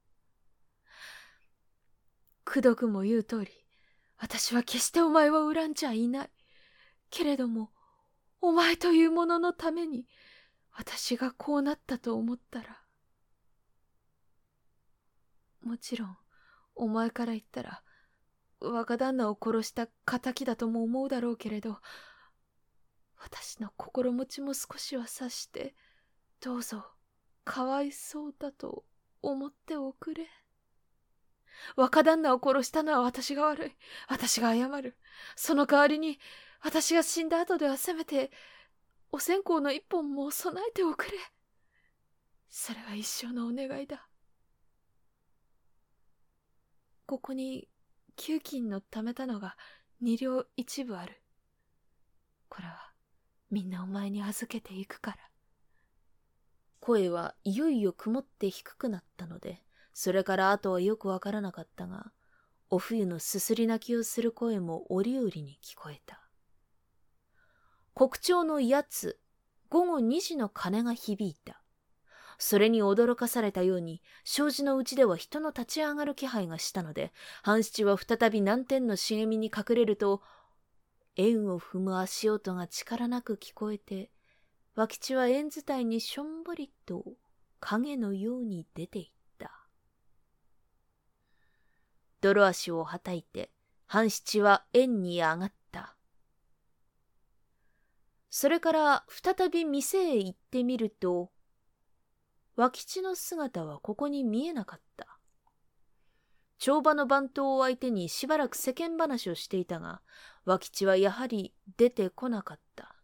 くどくも言う通り、私は決してお前を恨んじゃいない。けれども、お前というもののために、私がこうなったと思ったら。もちろん、お前から言ったら、若旦那を殺した仇だとも思うだろうけれど、私の心持ちも少しは察して、どうぞ、かわいそうだと思っておくれ。若旦那を殺したのは私が悪い。私が謝る。その代わりに、私が死んだ後ではせめて、お線香の一本も備えておくれ。それは一生のお願いだ。ここに、給金の貯めたのが二両一部ある。これは、みんなお前に預けていくから。声はいよいよ曇って低くなったので、それから後はよくわからなかったが、お冬のすすり泣きをする声も折々に聞こえた。国鳥のやつ、午後2時の鐘が響いた。それに驚かされたように、障子のうちでは人の立ち上がる気配がしたので、半七は再び南天の茂みに隠れると、円を踏む足音が力なく聞こえて、脇地は円伝いにしょんぼりと影のように出ていった。泥足をはたいて、半七は円に上がった。それから再び店へ行ってみると、脇地の姿はここに見えなかった。帳場の番頭を相手にしばらく世間話をしていたが、脇地はやはり出てこなかった。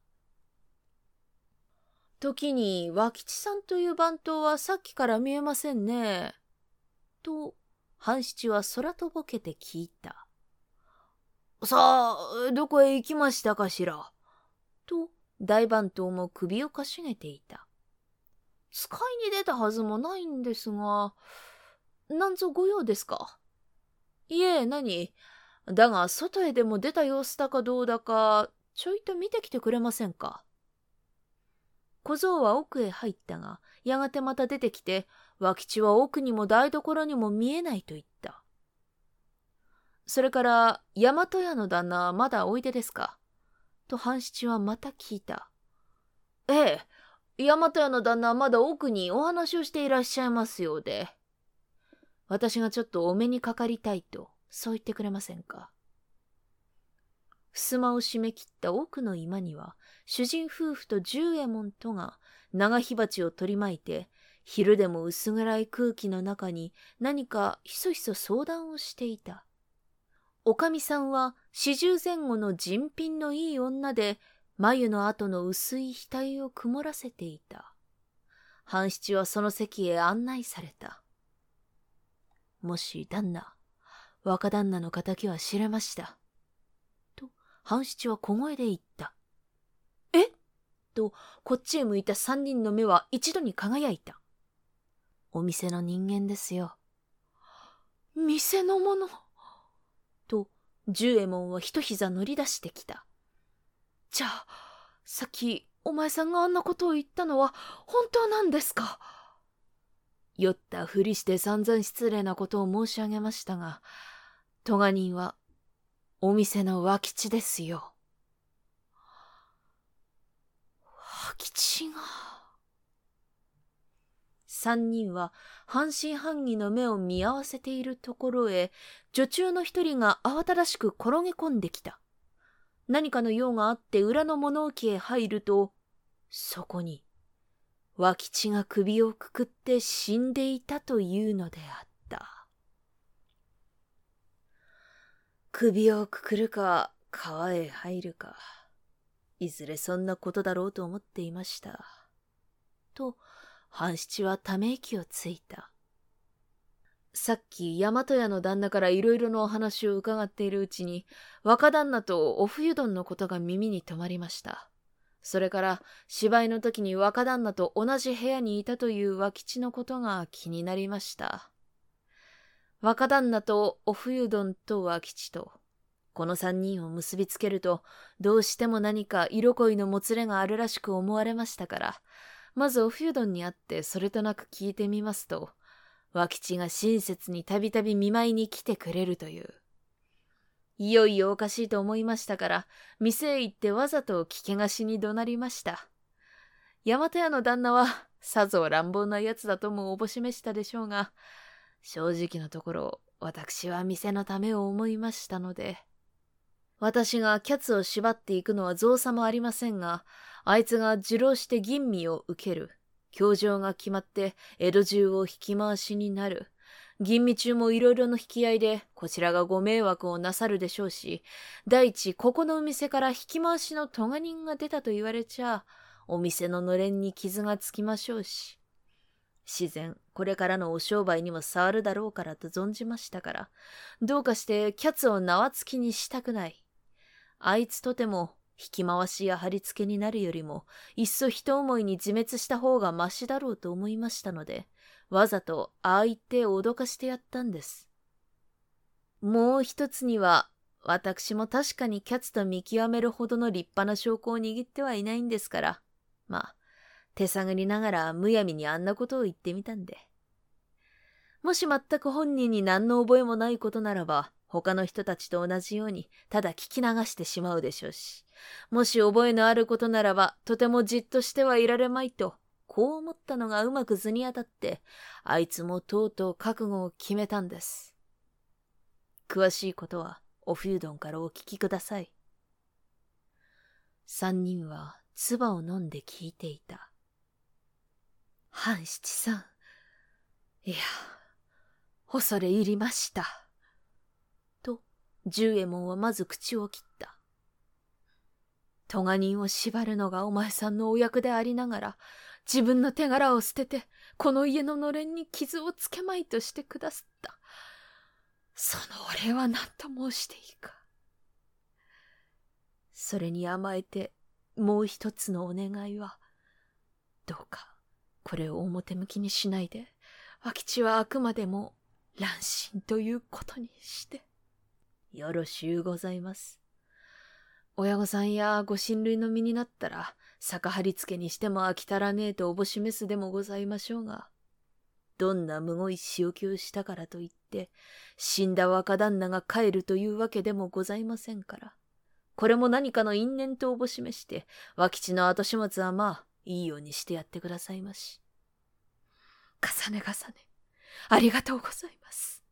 時に脇地さんという番頭はさっきから見えませんね。と、半七は空とぼけて聞いた。さあ、どこへ行きましたかしら？と、大番頭も首をかしげていた。使いに出たはずもないんですが、なんぞご用ですか？いえ、何？だが、外へでも出た様子だかどうだか、ちょいと見てきてくれませんか？小僧は奥へ入ったが、やがてまた出てきて、
和吉は奥にも台所にも見えないと言った。それから、大和屋の旦那はまだおいでですか？と半七はまた聞いた。ええ、大和屋の旦那はまだ奥にお話をしていらっしゃいますようで。私がちょっとお目にかかりたいと、そう言ってくれませんか？襖を閉め切った奥の居間には、主人夫婦と十右衛門とが長火鉢を取り巻いて、昼でも薄暗い空気の中に何かひそひそ相談をしていた。おかみさんは四十前後の人品のいい女で、眉の後の薄い額を曇らせていた。半七はその席へ案内された。もし旦那、若旦那の敵は知れました。と、半七は小声で言った。え？と、こっちへ向いた三人の目は一度に輝いた。お店の人間ですよ。
店の者？
と、十右衛門は一膝乗り出してきた。
じゃあ、さっきお前さんがあんなことを言ったのは本当なんですか？
酔ったふりして散々失礼なことを申し上げましたが、咎人はお店の和吉ですよ。
和吉が？
三人は半信半疑の目を見合わせているところへ、女中の一人が慌ただしく転げ込んできた。何かの用があって裏の物置へ入ると、そこに、和吉が首をくくって死んでいたというのであった。首をくくるか、川へ入るか、いずれそんなことだろうと思っていました。と、半七はため息をついた。さっき大和屋の旦那からいろいろなお話を伺っているうちに、若旦那とお冬丼のことが耳に止まりました。それから芝居の時に若旦那と同じ部屋にいたという和吉のことが気になりました。若旦那とお冬丼と和吉と、この三人を結びつけると、どうしても何か色恋のもつれがあるらしく思われましたから、まずおフュードンに会ってそれとなく聞いてみますと、和吉が親切にたびたび見舞いに来てくれるという。いよいよおかしいと思いましたから、店へ行ってわざと聞けがしに怒鳴りました。大和屋の旦那は、さぞ乱暴な奴だともおぼしめしたでしょうが、正直なところ、私は店のためを思いましたので、私がキャツを縛っていくのは造作もありませんが、あいつが受労して吟味を受ける。教場が決まって江戸中を引き回しになる。吟味中もいろいろの引き合いで、こちらがご迷惑をなさるでしょうし、第一、ここのお店から引き回しの咎人が出たと言われちゃ、お店ののれんに傷がつきましょうし。自然、これからのお商売にも触るだろうからと存じましたから、どうかしてキャツを縄付きにしたくない。あいつとても引き回しや貼り付けになるよりも、いっそ一思いに自滅した方がましだろうと思いましたので、わざとああ言って脅かしてやったんです。もう一つには、私も確かにキャツと見極めるほどの立派な証拠を握ってはいないんですから、まあ、手探りながらむやみにあんなことを言ってみたんで。もし全く本人に何の覚えもないことならば、他の人たちと同じようにただ聞き流してしまうでしょうし、もし覚えのあることならばとてもじっとしてはいられまいと、こう思ったのがうまく図に当たって、あいつもとうとう覚悟を決めたんです。詳しいことはおフュードンからお聞きください。三人は唾を飲んで聞いていた。半七さん。いや、恐れ入りました。十右衛門はまず口を切った。咎人を縛るのがお前さんのお役でありながら、自分の手柄を捨てて、この家ののれんに傷をつけまいとしてくださった。そのお礼は何と申していいか。それに甘えて、もう一つのお願いは、どうか、これを表向きにしないで、和吉はあくまでも乱心ということにして。よろしゅうございます。親御さんやご親類の身になったら、逆張り付けにしても飽きたらねえとおぼしめすでもございましょうが。どんなむごい仕置きをしたからといって、死んだ若旦那が帰るというわけでもございませんから。これも何かの因縁とおぼしめして、和吉の後始末はまあ、いいようにしてやってくださいまし。
重ね重ね、ありがとうございます。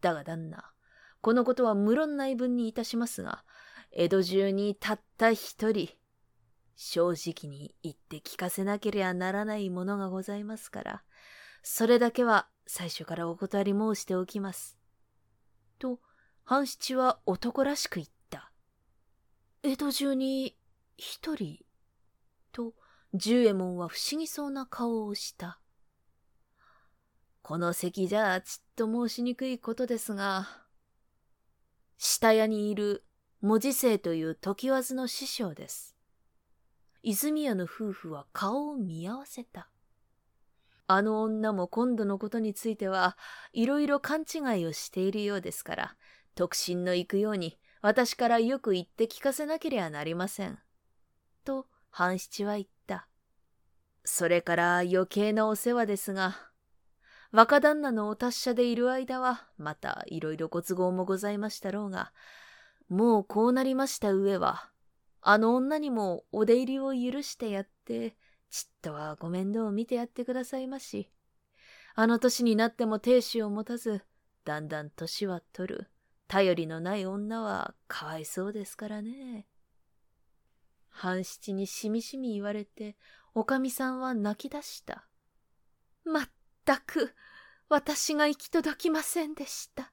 だが旦那、このことは無論内分にいたしますが、江戸中にたった一人、正直に言って聞かせなければならないものがございますから、それだけは最初からお断り申しておきます。と、半七は男らしく言った。江戸中に一人、と、十右衛門は不思議そうな顔をした。この席じゃちっと申しにくいことですが、下屋にいる文字生という時わずの師匠です。泉屋の夫婦は顔を見合わせた。あの女も今度のことについてはいろいろ勘違いをしているようですから、特進の行くように私からよく言って聞かせなければなりません。と、半七は言った。それから余計なお世話ですが、若旦那のお達者でいる間は、またいろいろご都合もございましたろうが、もうこうなりました上は、あの女にもお出入りを許してやって、ちっとはご面倒を見てやってくださいまし。あの年になっても亭主を持たず、だんだん年は取る、頼りのない女はかわいそうですからね。半七にしみしみ言われて、おかみさんは泣き出した。
まったく、私が行き届きませんでした。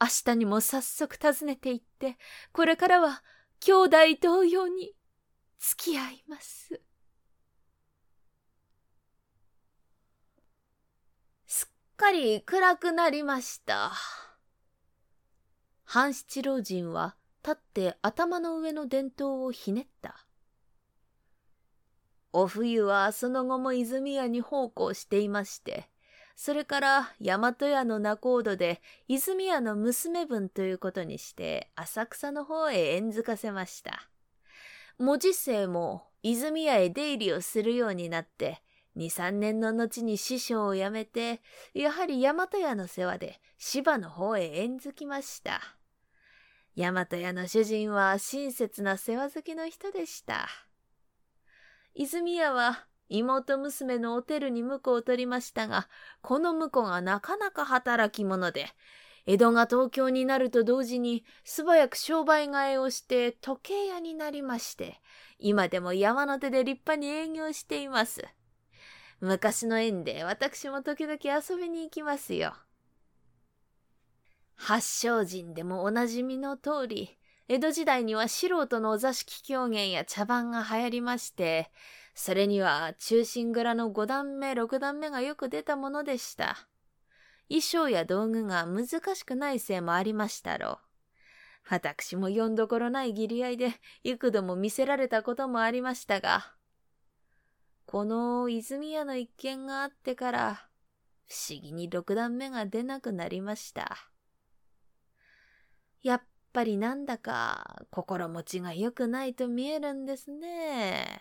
明日にも早速訪ねて行って、これからは兄弟同様に付き合います。
すっかり暗くなりました。
半七老人は立って頭の上の伝統をひねった。お冬はその後も泉屋に奉公していまして、それから大和屋の仲人で泉屋の娘分ということにして浅草の方へ縁づかせました。文字生も泉屋へ出入りをするようになって、二三年の後に師匠を辞めて、やはり大和屋の世話で芝の方へ縁づきました。大和屋の主人は親切な世話好きの人でした。泉屋は妹娘のおてるに婿を取りましたが、この婿がなかなか働き者で、江戸が東京になると同時に素早く商売替えをして時計屋になりまして、今でも山の手で立派に営業しています。昔の縁で私も時々遊びに行きますよ。八正人でもおなじみの通り、江戸時代には素人のお座敷狂言や茶番が流行りまして、それには中心蔵の五段目、六段目がよく出たものでした。衣装や道具が難しくないせいもありましたろう。私も読んどころない義理合いで幾度も見せられたこともありましたが、この泉屋の一件があってから、不思議に六段目が出なくなりました。やっぱりなんだか心持ちが良くないと見えるんですね。